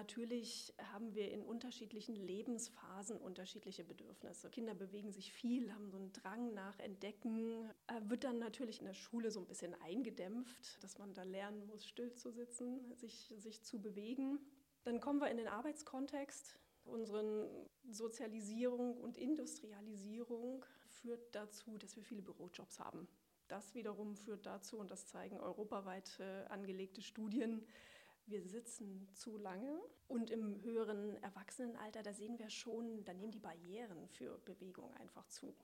natürlich haben wir in unterschiedlichen Lebensphasen unterschiedliche Bedürfnisse. Kinder bewegen sich viel, haben so einen Drang nach Entdecken, äh, wird dann natürlich in der Schule so ein bisschen eingedämpft, dass man da lernen muss, still zu sitzen, sich, sich zu bewegen. Dann kommen wir in den Arbeitskontext. Unsere Sozialisierung und Industrialisierung führt dazu, dass wir viele Bürojobs haben. Das wiederum führt dazu, und das zeigen europaweit äh, angelegte Studien, wir sitzen zu lange und im höheren Erwachsenenalter, da sehen wir schon, da nehmen die Barrieren für Bewegung einfach zu.